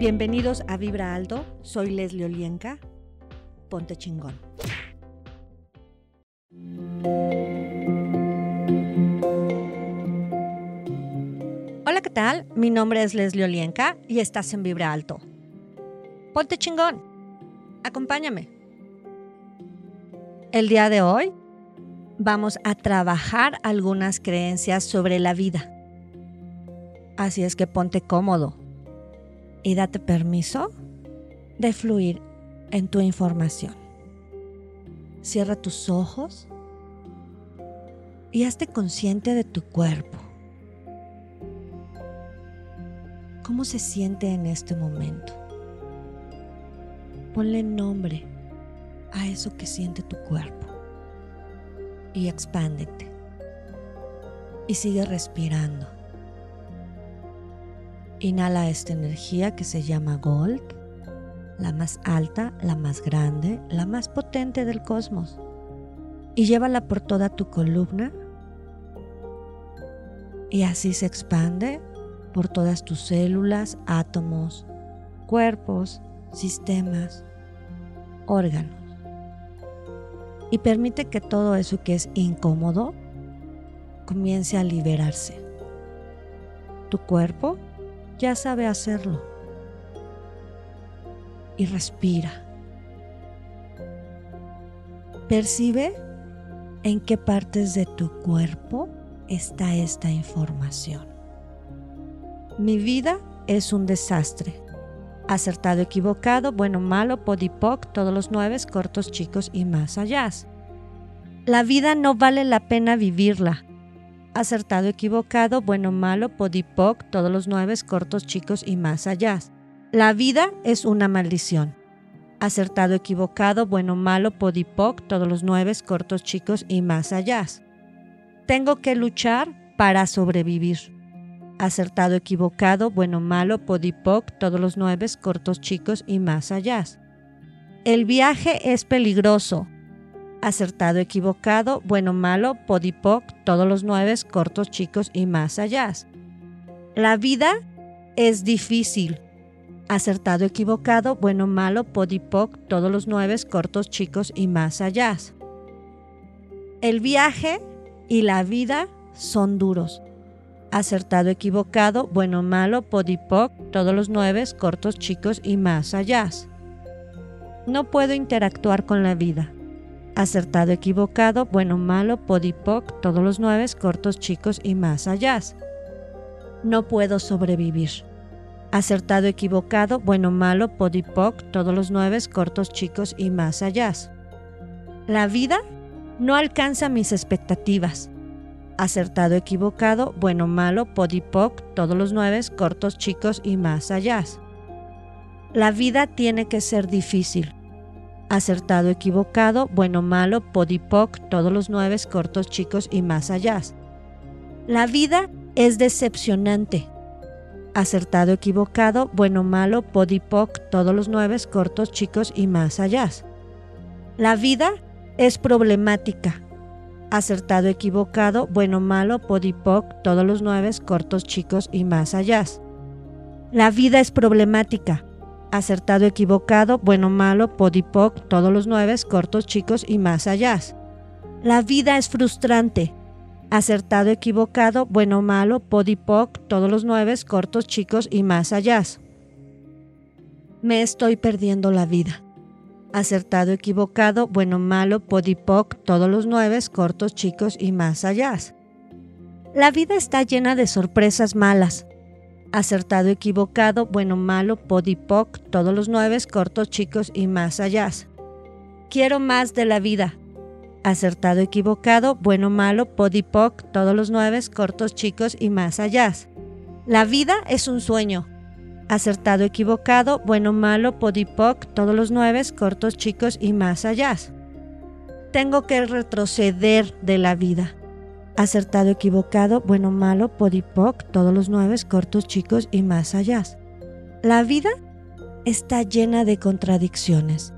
Bienvenidos a Vibra Alto, soy Leslie Olienka. Ponte chingón. Hola, ¿qué tal? Mi nombre es Leslie Olienka y estás en Vibra Alto. Ponte chingón. Acompáñame. El día de hoy vamos a trabajar algunas creencias sobre la vida. Así es que ponte cómodo y date permiso de fluir en tu información. Cierra tus ojos y hazte consciente de tu cuerpo. ¿Cómo se siente en este momento? Ponle nombre a eso que siente tu cuerpo y expándete. Y sigue respirando. Inhala esta energía que se llama Gold, la más alta, la más grande, la más potente del cosmos. Y llévala por toda tu columna. Y así se expande por todas tus células, átomos, cuerpos, sistemas, órganos. Y permite que todo eso que es incómodo comience a liberarse. Tu cuerpo ya sabe hacerlo. Y respira. Percibe en qué partes de tu cuerpo está esta información. Mi vida es un desastre. Acertado, equivocado, bueno, malo, podipoc, todos los nueve, cortos, chicos y más allá. La vida no vale la pena vivirla. Acertado, equivocado, bueno, malo, podipoc, todos los nueve, cortos, chicos y más allá. La vida es una maldición. Acertado, equivocado, bueno, malo, podipoc, todos los nueve, cortos, chicos y más allá. Tengo que luchar para sobrevivir acertado, equivocado, bueno, malo, podipoc, todos los nueve, cortos, chicos y más allá. El viaje es peligroso. Acertado, equivocado, bueno, malo, podipoc, todos los nueve, cortos, chicos y más allá. La vida es difícil. Acertado, equivocado, bueno, malo, podipoc, todos los nueve, cortos, chicos y más allá. El viaje y la vida son duros acertado, equivocado, bueno, malo, podipoc, todos los nueve, cortos, chicos y más allá. No puedo interactuar con la vida. Acertado, equivocado, bueno, malo, podipoc, todos los nueve, cortos, chicos y más allá. No puedo sobrevivir. Acertado, equivocado, bueno, malo, podipoc, todos los nueve, cortos, chicos y más allá. La vida no alcanza mis expectativas acertado, equivocado, bueno, malo, podipoc, todos los nueve, cortos, chicos y más allá. La vida tiene que ser difícil. Acertado, equivocado, bueno, malo, podipoc, todos los nueve, cortos, chicos y más allá. La vida es decepcionante. Acertado, equivocado, bueno, malo, podipoc, todos los nueve, cortos, chicos y más allá. La vida es problemática acertado, equivocado, bueno, malo, podipoc, todos los nueve, cortos, chicos y más allá. La vida es problemática. Acertado, equivocado, bueno, malo, podipoc, todos los nueve, cortos, chicos y más allá. La vida es frustrante. Acertado, equivocado, bueno, malo, podipoc, todos los nueve, cortos, chicos y más allá. Me estoy perdiendo la vida acertado, equivocado, bueno, malo, podipoc, todos los nueve, cortos, chicos y más allá. La vida está llena de sorpresas malas. Acertado, equivocado, bueno, malo, podipoc, todos los nueve, cortos, chicos y más allá. Quiero más de la vida. Acertado, equivocado, bueno, malo, podipoc, todos los nueve, cortos, chicos y más allá. La vida es un sueño acertado, equivocado, bueno, malo, podipoc, todos los nueve, cortos, chicos y más allá. Tengo que retroceder de la vida. Acertado, equivocado, bueno, malo, podipoc, todos los nueve, cortos, chicos y más allá. La vida está llena de contradicciones.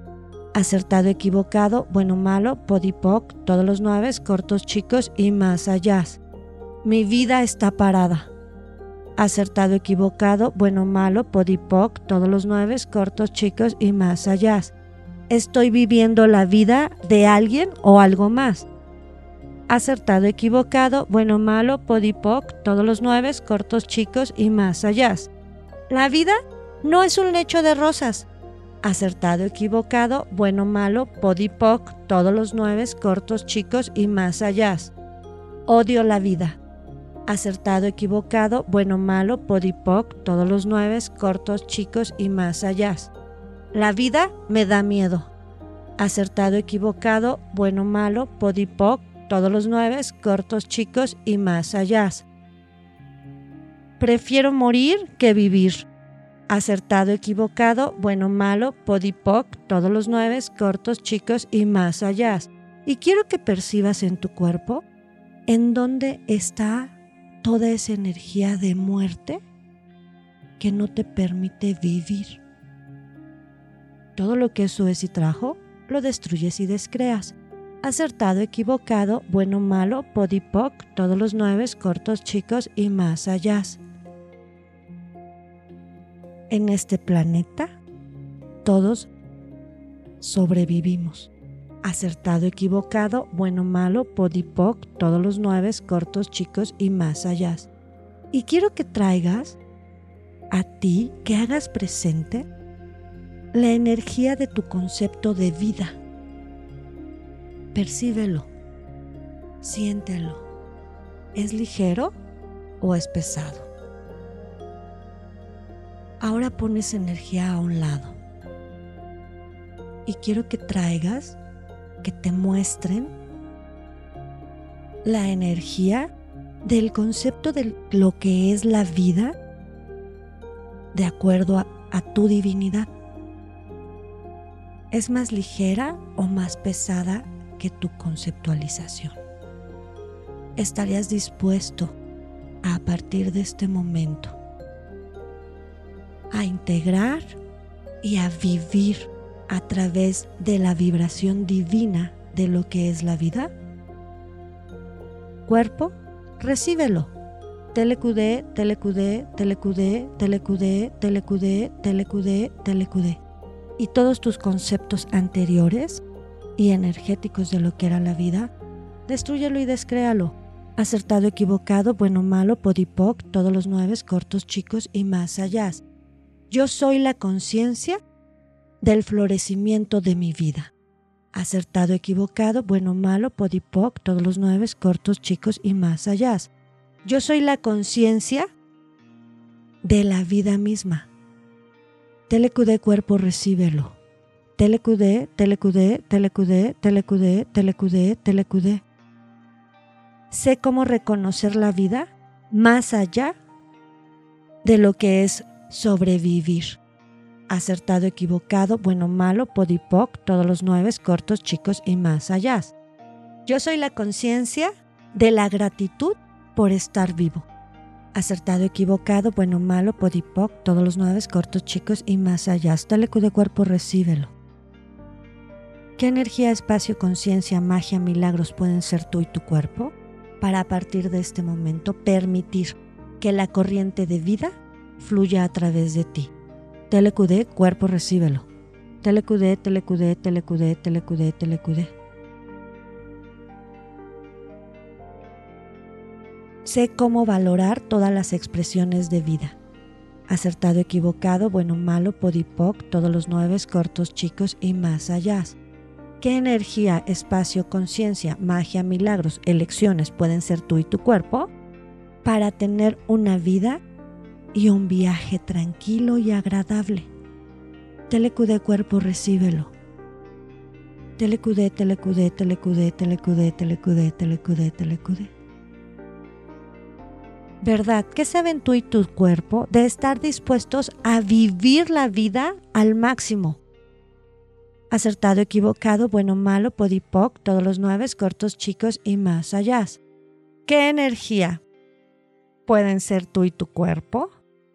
Acertado, equivocado, bueno, malo, podipoc, todos los nueve, cortos, chicos y más allá. Mi vida está parada acertado, equivocado, bueno, malo, podipoc, todos los nueve, cortos, chicos y más allá. Estoy viviendo la vida de alguien o algo más. Acertado, equivocado, bueno, malo, podipoc, todos los nueve, cortos, chicos y más allá. La vida no es un lecho de rosas. Acertado, equivocado, bueno, malo, podipoc, todos los nueve, cortos, chicos y más allá. Odio la vida acertado, equivocado, bueno, malo, podipoc, todos los nueve, cortos, chicos y más allá. La vida me da miedo. Acertado, equivocado, bueno, malo, podipoc, todos los nueve, cortos, chicos y más allá. Prefiero morir que vivir. Acertado, equivocado, bueno, malo, podipoc, todos los nueve, cortos, chicos y más allá. Y quiero que percibas en tu cuerpo en dónde está toda esa energía de muerte que no te permite vivir. Todo lo que eso es y trajo, lo destruyes y descreas. Acertado, equivocado, bueno, malo, podipoc, todos los nueve, cortos, chicos y más allá. En este planeta, todos sobrevivimos acertado, equivocado, bueno, malo, podipoc, todos los nueve, cortos, chicos y más allá. Y quiero que traigas a ti, que hagas presente la energía de tu concepto de vida. Percíbelo, siéntelo. ¿Es ligero o es pesado? Ahora pones energía a un lado y quiero que traigas que te muestren la energía del concepto de lo que es la vida de acuerdo a, tu divinidad. ¿Es más ligera o más pesada tu conceptualización? ¿Estarías dispuesto a, a partir de este momento a integrar y a vivir a través de la vibración divina de lo que es la vida? Cuerpo, recíbelo. Telecudé, telecudé, telecudé, telecudé, telecudé, telecudé, telecudé. Y todos tus conceptos anteriores y energéticos de lo que era la vida, destruyelo y descréalo. Acertado, equivocado, bueno, malo, podipoc, todos los nueve, cortos, chicos y más allá. Yo soy la conciencia del florecimiento de mi vida. Acertado, equivocado, bueno, malo, podipoc, todos los nueve, cortos, chicos y más allá. Yo soy la conciencia de la vida misma. Telecudé cuerpo, recíbelo. Telecudé, telecudé, telecudé, telecudé, telecudé, telecudé. Sé cómo reconocer la vida más allá de lo que es sobrevivir acertado, equivocado, bueno, malo, podipoc, todos los nueve, cortos, chicos y más allá. Yo soy la conciencia de la gratitud por estar vivo. Acertado, equivocado, bueno, malo, podipoc, todos los nueve, cortos, chicos y más allá. De cuerpo, recíbelo. ¿Qué energía, espacio, conciencia, magia, milagros pueden ser tú y tu cuerpo para a partir de este momento permitir que la corriente de vida fluya a través de ti? Telecudé, cuerpo, recíbelo. Telecudé, telecudé, telecudé, telecudé, telecudé. Sé cómo valorar todas las expresiones de vida. Acertado, equivocado, bueno, malo, podipoc, todos los nueve, cortos, chicos y más allá. ¿Qué energía, espacio, conciencia, magia, milagros, elecciones pueden ser tú y tu cuerpo para tener una vida y un viaje tranquilo y agradable. Telecudé cuerpo, recíbelo. Telecudé, telecudé, telecudé, telecudé, telecudé, telecudé, telecudé. ¿Verdad? ¿Qué saben tú y tu cuerpo de estar dispuestos a vivir la vida al máximo? Acertado, equivocado, bueno, malo, podipoc, todos los nueve, cortos, chicos y más allá. ¿Qué energía pueden ser tú y tu cuerpo?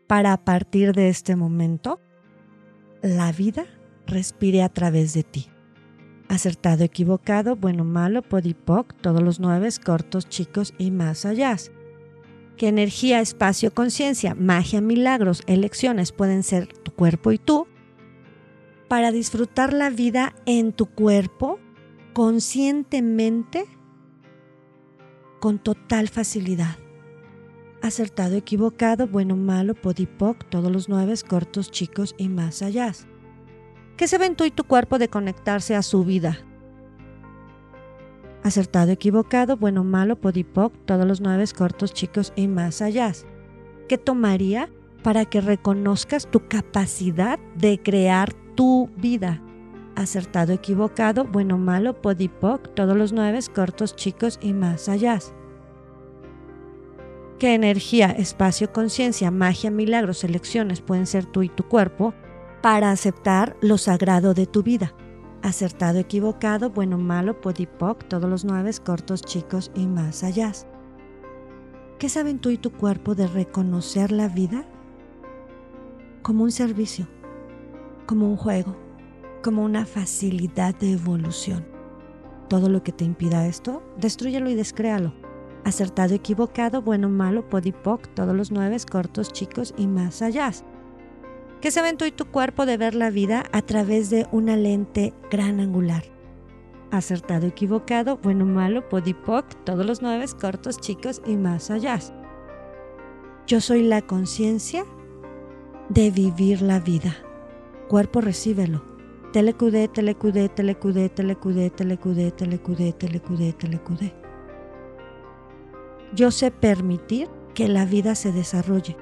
para a partir de este momento la vida respire a través de ti. Acertado, equivocado, bueno, malo, podipoc, todos los nueve, cortos, chicos y más allá. ¿Qué energía, espacio, conciencia, magia, milagros, elecciones pueden ser tu cuerpo y tú? Para disfrutar la vida en tu cuerpo conscientemente, con total facilidad. Acertado, equivocado, bueno, malo, podipoc, todos los nueve, cortos, chicos y más allá. ¿Qué se ven y tu cuerpo de conectarse a su vida? Acertado, equivocado, bueno, malo, podipoc, todos los nueve, cortos, chicos y más allá. ¿Qué tomaría para que reconozcas tu capacidad de crear tu vida? Acertado, equivocado, bueno, malo, podipoc, todos los nueve, cortos, chicos y más allá. ¿Qué energía, espacio, conciencia, magia, milagros, elecciones pueden ser tú y tu cuerpo para aceptar lo sagrado de tu vida. Acertado, equivocado, bueno, malo, podipoc, todos los nueve, cortos, chicos y más allá. ¿Qué saben tú y tu cuerpo de reconocer la vida como un servicio, como un juego, como una facilidad de evolución? Todo lo que te impida esto, destruyelo y descréalo. Acertado, equivocado, bueno, malo, podipoc, todos los nueve, cortos, chicos y más allá. ¿Qué saben tú y tu cuerpo de ver la vida a través de una lente gran angular? Acertado, equivocado, bueno, malo, podipoc, todos los nueve, cortos, chicos y más allá. Yo soy la conciencia de vivir la vida. Cuerpo, recíbelo. Telecudé, telecudé, telecudé, telecudé, telecudé, telecudé, telecudé, telecudé. Yo sé permitir que la vida se desarrolle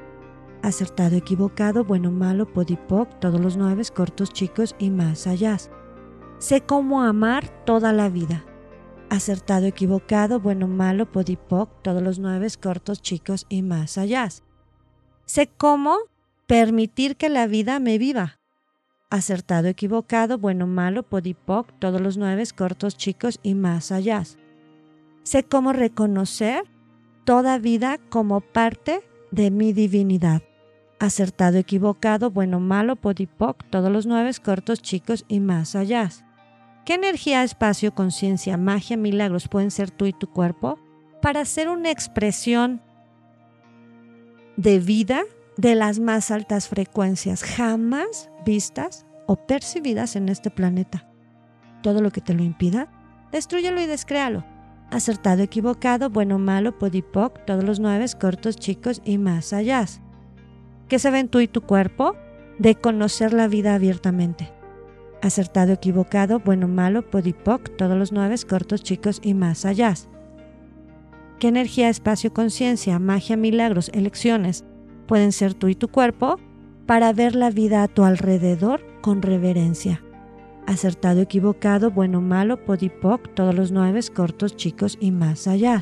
acertado, equivocado, bueno, malo, podipoc, todos los nueve, cortos, chicos y más allá. Sé cómo amar toda la vida. Acertado, equivocado, bueno, malo, podipoc, todos los nueve, cortos, chicos y más allá. Sé cómo permitir que la vida me viva. Acertado, equivocado, bueno, malo, podipoc, todos los nueve, cortos, chicos y más allá. Sé cómo reconocer toda vida como parte de mi divinidad acertado, equivocado, bueno, malo, podipoc, todos los nueve cortos, chicos y más allá. ¿Qué energía, espacio, conciencia, magia, milagros pueden ser tú y tu cuerpo para hacer una expresión de vida de las más altas frecuencias jamás vistas o percibidas en este planeta? Todo lo que te lo impida, destruyelo y descréalo. Acertado, equivocado, bueno, malo, podipoc, todos los nueve cortos, chicos y más allá. ¿Qué saben tú y tu cuerpo? De conocer la vida abiertamente. Acertado, equivocado, bueno, malo, podipoc, todos los nueve, cortos, chicos y más allá. ¿Qué energía, espacio, conciencia, magia, milagros, elecciones pueden ser tú y tu cuerpo para ver la vida a tu alrededor con reverencia? Acertado, equivocado, bueno, malo, podipoc, todos los nueve, cortos, chicos y más allá.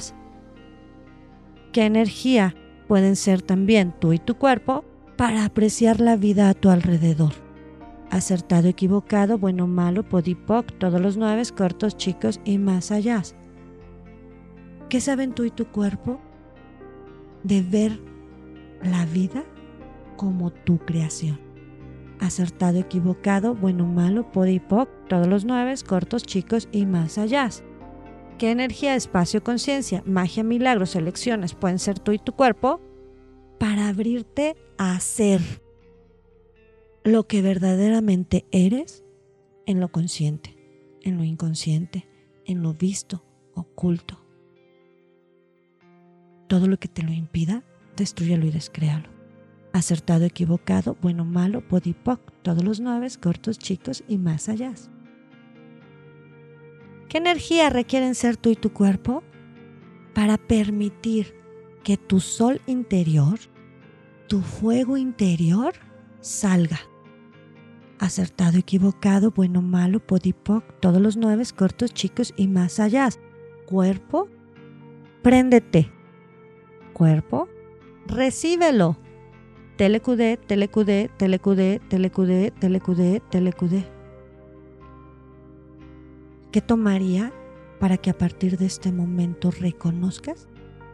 ¿Qué energía pueden ser también tú y tu cuerpo para apreciar la vida a tu alrededor. Acertado, equivocado, bueno, malo, podipoc, todos los nueve, cortos, chicos y más allá. ¿Qué saben tú y tu cuerpo de ver la vida como tu creación? Acertado, equivocado, bueno, malo, podipoc, todos los nueve, cortos, chicos y más allá. ¿Qué energía, espacio, conciencia, magia, milagros, elecciones pueden ser tú y tu cuerpo para abrirte a ser lo que verdaderamente eres en lo consciente, en lo inconsciente, en lo visto, oculto. Todo lo que te lo impida, destruyelo y descréalo. Acertado, equivocado, bueno, malo, podipoc, todos los nueve, cortos, chicos y más allá. ¿Qué energía requieren ser tú y tu cuerpo para permitir que tu sol interior tu fuego interior salga. Acertado, equivocado, bueno, malo, podipoc, todos los nueve cortos, chicos y más allá. Cuerpo, préndete. Cuerpo, recíbelo. Telecudé, telecudé, telecudé, telecudé, telecudé, telecudé. ¿Qué tomaría para que a partir de este momento reconozcas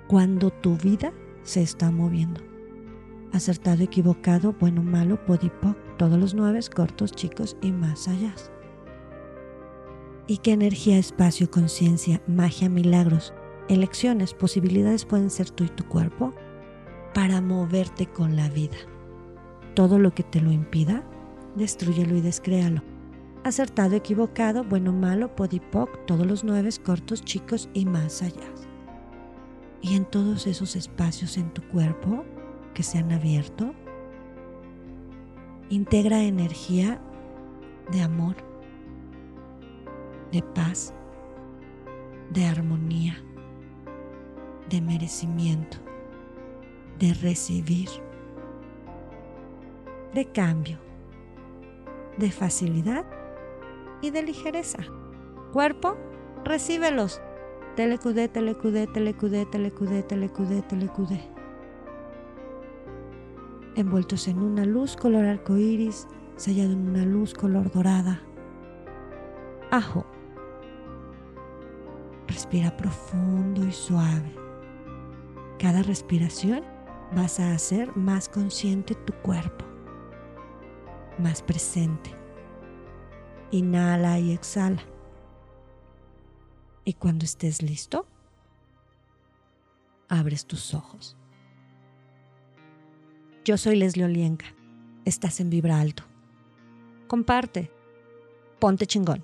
cuando tu vida se está moviendo? acertado, equivocado, bueno, malo, podipoc, todos los nueve, cortos, chicos y más allá. ¿Y qué energía, espacio, conciencia, magia, milagros, elecciones, posibilidades pueden ser tú y tu cuerpo para moverte con la vida. Todo lo que te lo impida, destruyelo y descréalo. Acertado, equivocado, bueno, malo, podipoc, todos los nueve cortos, chicos y más allá. Y en todos esos espacios en tu cuerpo que se han abierto, integra energía de amor, de paz, de armonía, de merecimiento, de recibir, de cambio, de facilidad y de ligereza. Cuerpo, recíbelos. Telecudé, telecudé, telecudé, telecudé, telecudé, telecudé. Envueltos en una luz color arcoíris, sellado en una luz color dorada. Ajo. Respira profundo y suave. Cada respiración vas a hacer más consciente tu cuerpo, más presente. Inhala y exhala. Y cuando estés listo, abres tus ojos. Yo soy Leslie Olienka. Estás en Vibra Alto. Comparte. Ponte chingón.